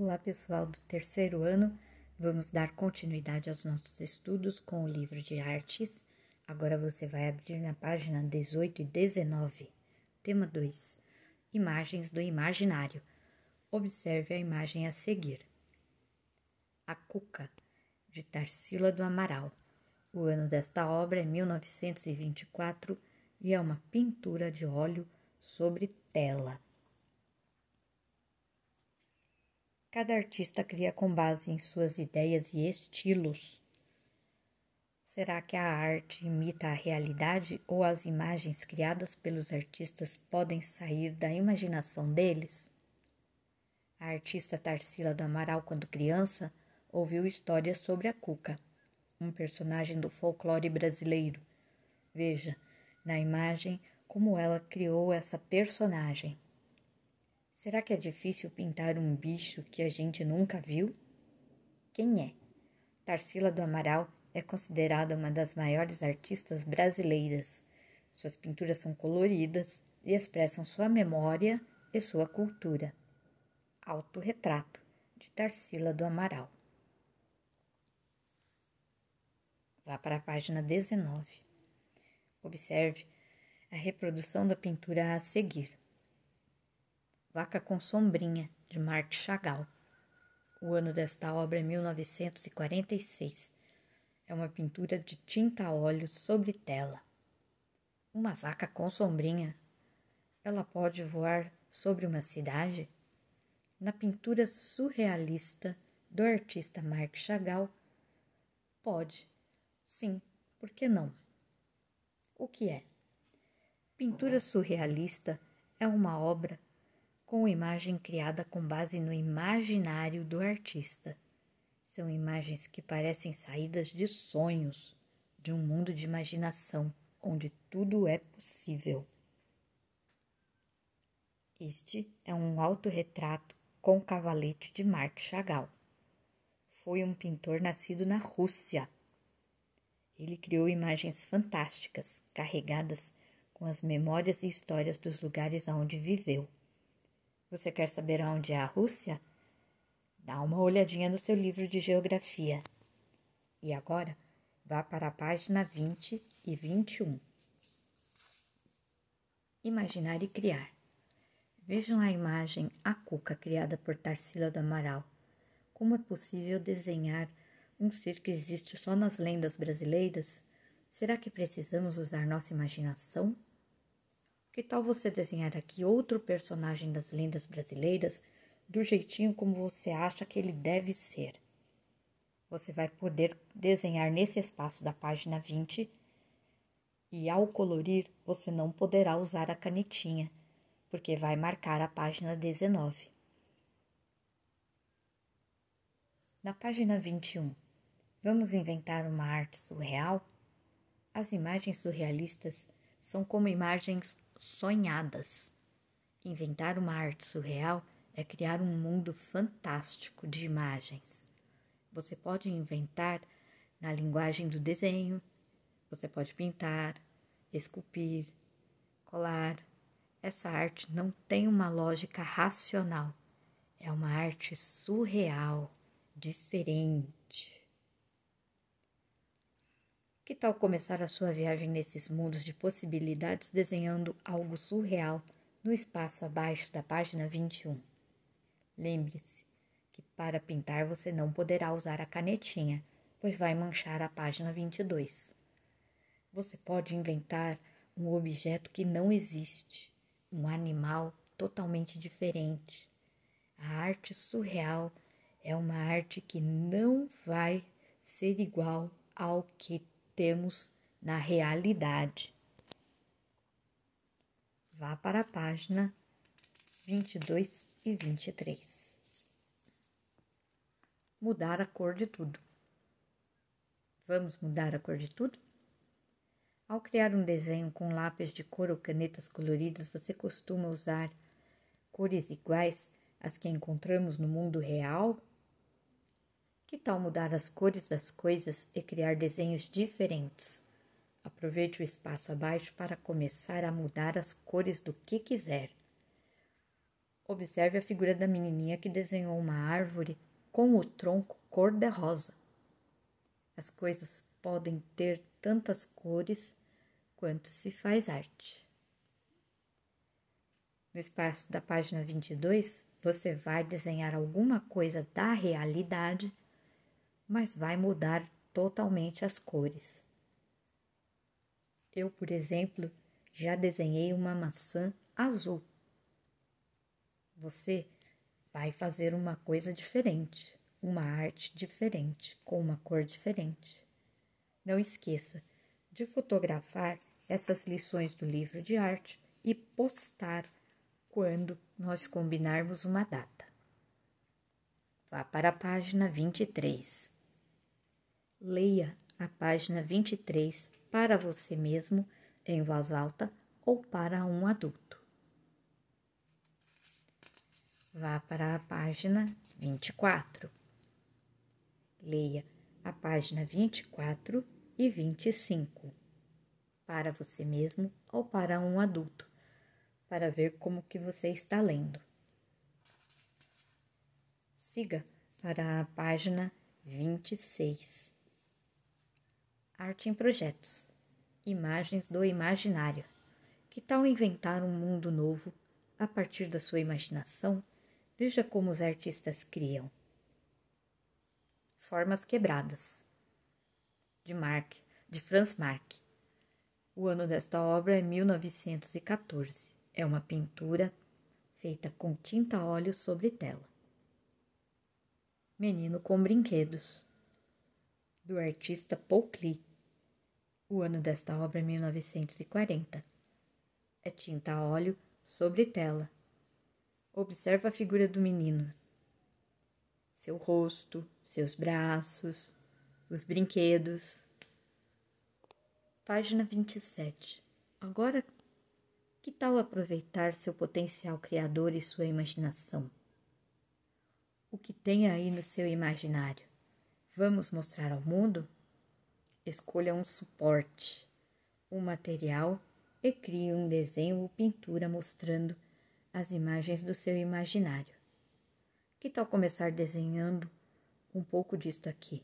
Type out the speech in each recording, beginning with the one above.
Olá, pessoal do terceiro ano. Vamos dar continuidade aos nossos estudos com o livro de artes. Agora você vai abrir na página 18 e 19. Tema 2: Imagens do imaginário. Observe a imagem a seguir. A Cuca, de Tarsila do Amaral. O ano desta obra é 1924 e é uma pintura de óleo sobre tela. Cada artista cria com base em suas ideias e estilos. Será que a arte imita a realidade ou as imagens criadas pelos artistas podem sair da imaginação deles? A artista Tarsila do Amaral, quando criança, ouviu histórias sobre a Cuca, um personagem do folclore brasileiro. Veja, na imagem, como ela criou essa personagem. Será que é difícil pintar um bicho que a gente nunca viu? Quem é? Tarsila do Amaral é considerada uma das maiores artistas brasileiras. Suas pinturas são coloridas e expressam sua memória e sua cultura. Autorretrato de Tarsila do Amaral. Vá para a página 19. Observe a reprodução da pintura a seguir. Vaca com Sombrinha, de Marc Chagall. O ano desta obra é 1946. É uma pintura de tinta a óleo sobre tela. Uma vaca com sombrinha. Ela pode voar sobre uma cidade? Na pintura surrealista do artista Marc Chagall, pode. Sim, por que não? O que é? Pintura surrealista é uma obra com imagem criada com base no imaginário do artista. São imagens que parecem saídas de sonhos, de um mundo de imaginação onde tudo é possível. Este é um autorretrato com cavalete de Marc Chagall. Foi um pintor nascido na Rússia. Ele criou imagens fantásticas, carregadas com as memórias e histórias dos lugares onde viveu. Você quer saber onde é a Rússia? Dá uma olhadinha no seu livro de geografia. E agora, vá para a página 20 e 21. Imaginar e criar. Vejam a imagem A Cuca, criada por Tarsila do Amaral. Como é possível desenhar um ser que existe só nas lendas brasileiras? Será que precisamos usar nossa imaginação? Que tal você desenhar aqui outro personagem das lendas brasileiras do jeitinho como você acha que ele deve ser? Você vai poder desenhar nesse espaço da página 20 e ao colorir você não poderá usar a canetinha, porque vai marcar a página 19. Na página 21, vamos inventar uma arte surreal? As imagens surrealistas são como imagens sonhadas. Inventar uma arte surreal é criar um mundo fantástico de imagens. Você pode inventar na linguagem do desenho, você pode pintar, esculpir, colar. Essa arte não tem uma lógica racional, é uma arte surreal, diferente. Que tal começar a sua viagem nesses mundos de possibilidades desenhando algo surreal no espaço abaixo da página 21? Lembre-se que para pintar você não poderá usar a canetinha, pois vai manchar a página 22. Você pode inventar um objeto que não existe, um animal totalmente diferente. A arte surreal é uma arte que não vai ser igual ao que temos na realidade. Vá para a página 22 e 23. Mudar a cor de tudo. Vamos mudar a cor de tudo? Ao criar um desenho com lápis de cor ou canetas coloridas, você costuma usar cores iguais às que encontramos no mundo real que tal mudar as cores das coisas e criar desenhos diferentes? Aproveite o espaço abaixo para começar a mudar as cores do que quiser. Observe a figura da menininha que desenhou uma árvore com o tronco cor-de-rosa. As coisas podem ter tantas cores quanto se faz arte. No espaço da página 22, você vai desenhar alguma coisa da realidade, mas vai mudar totalmente as cores. Eu, por exemplo, já desenhei uma maçã azul. Você vai fazer uma coisa diferente, uma arte diferente, com uma cor diferente. Não esqueça de fotografar essas lições do livro de arte e postar quando nós combinarmos uma data. Vá para a página 23. Leia a página 23 para você mesmo em voz alta ou para um adulto. Vá para a página 24. Leia a página 24 e 25 para você mesmo ou para um adulto, para ver como que você está lendo. Siga para a página 26. Arte em projetos. Imagens do imaginário. Que tal inventar um mundo novo a partir da sua imaginação? Veja como os artistas criam. Formas quebradas. De Mark, de Franz Marc. O ano desta obra é 1914. É uma pintura feita com tinta óleo sobre tela. Menino com Brinquedos, do artista Paul Klee. O ano desta obra é 1940. É tinta a óleo sobre tela. Observa a figura do menino. Seu rosto, seus braços, os brinquedos, Página 27. Agora, que tal aproveitar seu potencial criador e sua imaginação? O que tem aí no seu imaginário? Vamos mostrar ao mundo? Escolha um suporte, um material e crie um desenho ou pintura mostrando as imagens do seu imaginário. Que tal começar desenhando um pouco disto aqui?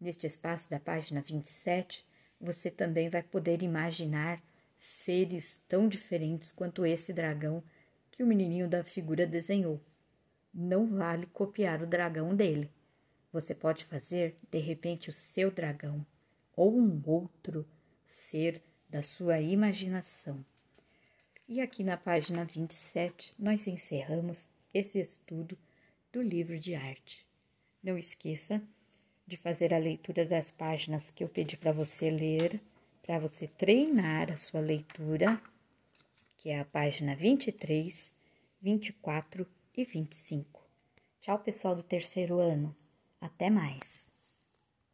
Neste espaço da página 27, você também vai poder imaginar seres tão diferentes quanto esse dragão que o menininho da figura desenhou. Não vale copiar o dragão dele. Você pode fazer, de repente, o seu dragão ou um outro ser da sua imaginação. E aqui na página 27, nós encerramos esse estudo do livro de arte. Não esqueça de fazer a leitura das páginas que eu pedi para você ler, para você treinar a sua leitura, que é a página 23, 24 e 25. Tchau, pessoal do terceiro ano. Até mais.